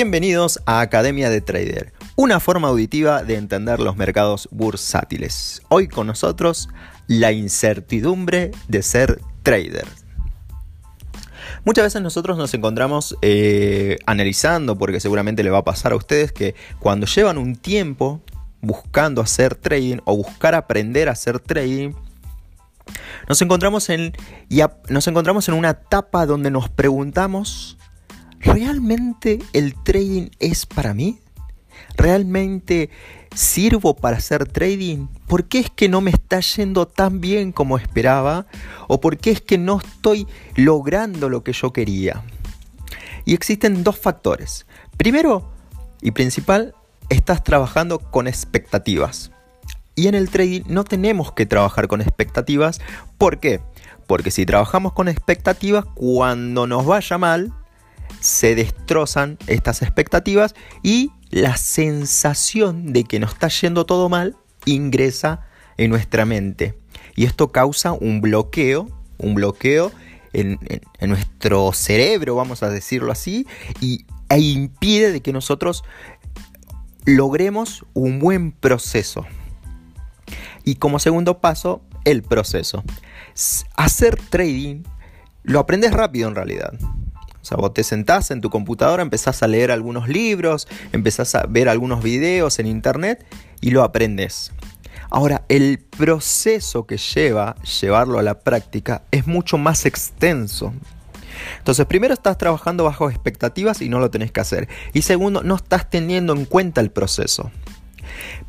Bienvenidos a Academia de Trader, una forma auditiva de entender los mercados bursátiles. Hoy con nosotros la incertidumbre de ser trader. Muchas veces nosotros nos encontramos eh, analizando, porque seguramente le va a pasar a ustedes, que cuando llevan un tiempo buscando hacer trading o buscar aprender a hacer trading, nos encontramos en, nos encontramos en una etapa donde nos preguntamos, ¿realmente el trading es para mí? ¿Realmente sirvo para hacer trading? ¿Por qué es que no me está yendo tan bien como esperaba? ¿O por qué es que no estoy logrando lo que yo quería? Y existen dos factores. Primero y principal, estás trabajando con expectativas. Y en el trading no tenemos que trabajar con expectativas. ¿Por qué? Porque si trabajamos con expectativas, cuando nos vaya mal, se destrozan estas expectativas y la sensación de que nos está yendo todo mal ingresa en nuestra mente. Y esto causa un bloqueo, un bloqueo en, nuestro cerebro, vamos a decirlo así, y, e impide de que nosotros logremos un buen proceso. Y como segundo paso, el proceso. Hacer trading lo aprendes rápido en realidad. Sea, vos te sentás en tu computadora, empezás a leer algunos libros, empezás a ver algunos videos en internet y lo aprendes. Ahora, el proceso que lleva llevarlo a la práctica es mucho más extenso. Entonces, primero estás trabajando bajo expectativas y no lo tenés que hacer. Y segundo, no estás teniendo en cuenta el proceso.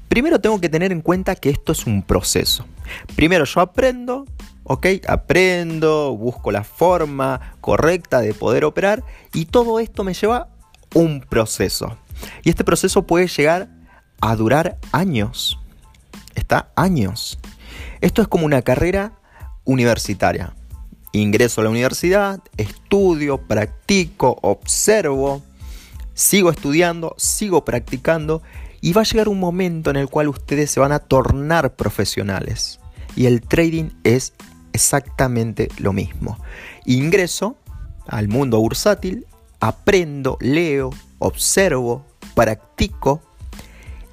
Primero tengo que tener en cuenta que esto es un proceso. Primero yo aprendo, ¿ok? Aprendo, busco la forma correcta de poder operar y todo esto me lleva un proceso. Y este proceso puede llegar a durar años. Está años. Esto es como una carrera universitaria. Ingreso a la universidad, estudio, practico, observo, sigo estudiando, sigo practicando y va a llegar un momento en el cual ustedes se van a tornar profesionales. Y el trading es exactamente lo mismo. Ingreso al mundo bursátil, aprendo, leo, observo, practico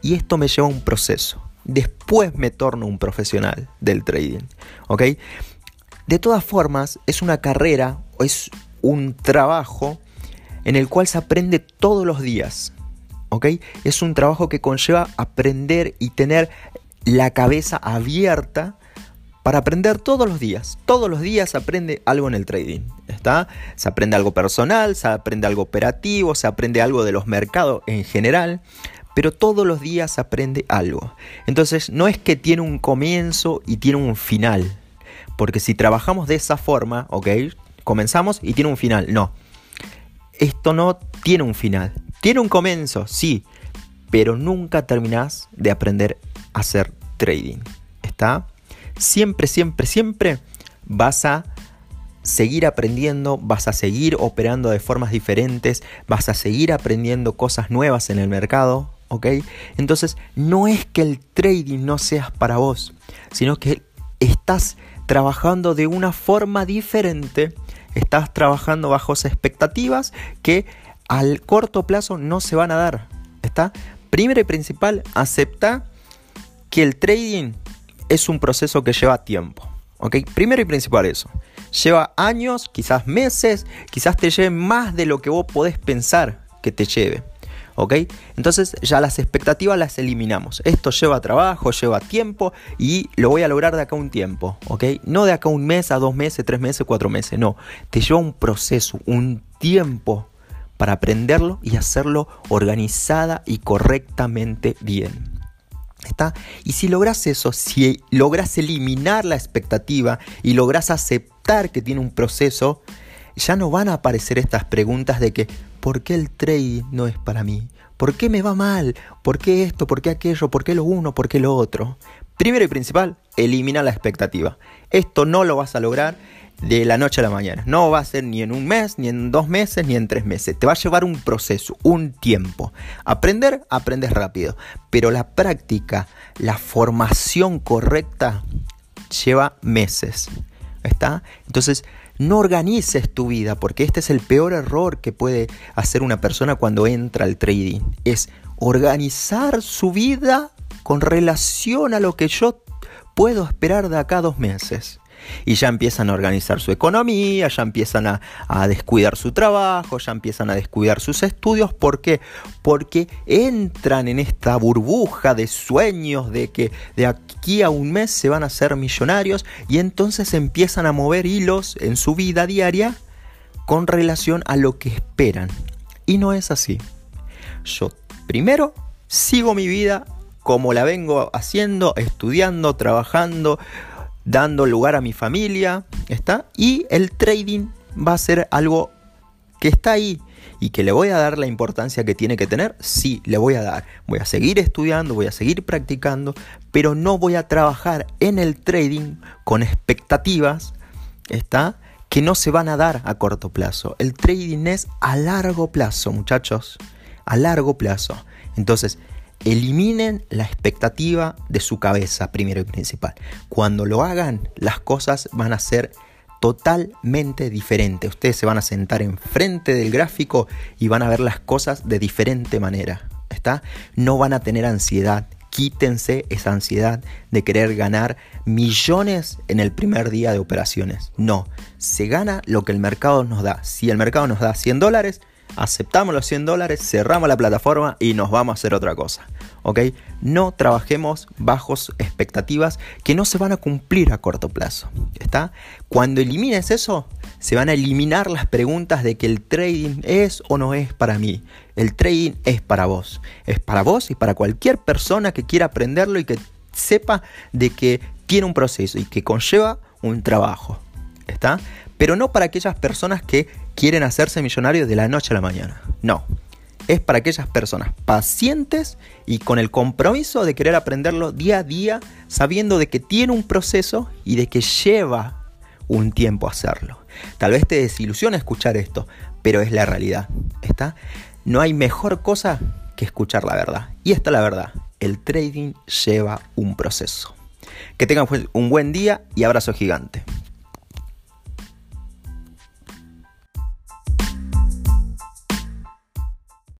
y esto me lleva a un proceso. Después me torno un profesional del trading. ¿Ok? De todas formas, es una carrera es un trabajo en el cual se aprende todos los días. Es un trabajo que conlleva aprender y tener la cabeza abierta para aprender todos los días. Todos los días se aprende algo en el trading. ¿Está? Se aprende algo personal, se aprende algo operativo, se aprende algo de los mercados en general, pero todos los días se aprende algo. Entonces no es que tiene un comienzo y tiene un final. Porque si trabajamos de esa forma, ¿ok? Comenzamos y tiene un final. No. Esto no tiene un final. Tiene un comienzo, sí, pero nunca terminás de aprender a hacer trading. ¿Está? Siempre, siempre, siempre vas a seguir aprendiendo, vas a seguir operando de formas diferentes, vas a seguir aprendiendo cosas nuevas en el mercado, ¿ok? Entonces, no es que el trading no seas para vos, sino que estás trabajando de una forma diferente, estás trabajando bajo expectativas que al corto plazo no se van a dar. ¿Está? Primero y principal, acepta que el trading es un proceso que lleva tiempo. ¿Ok? Primero y principal eso. Lleva años, quizás meses, quizás te lleve más de lo que vos podés pensar que te lleve. ¿Ok? Entonces ya las expectativas las eliminamos. Esto lleva trabajo, lleva tiempo y lo voy a lograr de acá un tiempo. ¿Ok? No de acá un mes, a dos meses, tres meses, cuatro meses. No. Te lleva un proceso, un tiempo para aprenderlo y hacerlo organizada y correctamente bien. ¿Está? Y si logras eso, si logras eliminar la expectativa y logras aceptar que tiene un proceso, ya no van a aparecer estas preguntas de que ¿por qué el trade no es para mí? ¿Por qué me va mal? ¿Por qué esto? ¿Por qué aquello? ¿Por qué lo uno? ¿Por qué lo otro? Primero y principal, elimina la expectativa. Esto no lo vas a lograr de la noche a la mañana. No va a ser ni en un mes, ni en dos meses, ni en tres meses. Te va a llevar un proceso, un tiempo. Aprender, aprendes rápido. Pero la práctica, la formación correcta, lleva meses. ¿Está? Entonces, No organices tu vida, porque este es el peor error que puede hacer una persona cuando entra al trading. Es organizar su vida con relación a lo que yo puedo esperar de acá dos meses y ya empiezan a organizar su economía, ya empiezan a, descuidar su trabajo, ya empiezan a descuidar sus estudios. ¿Por qué? Porque entran en esta burbuja de sueños de que de aquí a un mes se van a ser millonarios y entonces empiezan a mover hilos en su vida diaria con relación a lo que esperan. Y no es así. Yo primero sigo mi vida como la vengo haciendo, estudiando, trabajando, dando lugar a mi familia, ¿está? Y el trading va a ser algo que está ahí y que le voy a dar la importancia que tiene que tener, sí, le voy a dar. Voy a seguir estudiando, voy a seguir practicando, pero no voy a trabajar en el trading con expectativas, ¿está? Que no se van a dar a corto plazo. El trading es a largo plazo, muchachos, a largo plazo. Entonces, Eliminen la expectativa de su cabeza, primero y principal. Cuando lo hagan, las cosas van a ser totalmente diferentes. Ustedes se van a sentar enfrente del gráfico y van a ver las cosas de diferente manera. ¿Está? No van a tener ansiedad. Quítense esa ansiedad de querer ganar millones en el primer día de operaciones. No, se gana lo que el mercado nos da. Si el mercado nos da 100 dólares, aceptamos los 100 dólares, cerramos la plataforma y nos vamos a hacer otra cosa. ¿Ok? No trabajemos bajos expectativas que no se van a cumplir a corto plazo. ¿Está? Cuando elimines eso, se van a eliminar las preguntas de que el trading es o no es para mí. El trading es para vos. Es para vos y para cualquier persona que quiera aprenderlo y que sepa de que tiene un proceso y que conlleva un trabajo. ¿Está? Pero no para aquellas personas que quieren hacerse millonarios de la noche a la mañana. No. Es para aquellas personas pacientes y con el compromiso de querer aprenderlo día a día, sabiendo de que tiene un proceso y de que lleva un tiempo hacerlo. Tal vez te desilusiona escuchar esto, pero es la realidad. ¿Está? No hay mejor cosa que escuchar la verdad. Y esta es la verdad. El trading lleva un proceso. Que tengan un buen día y abrazo gigante.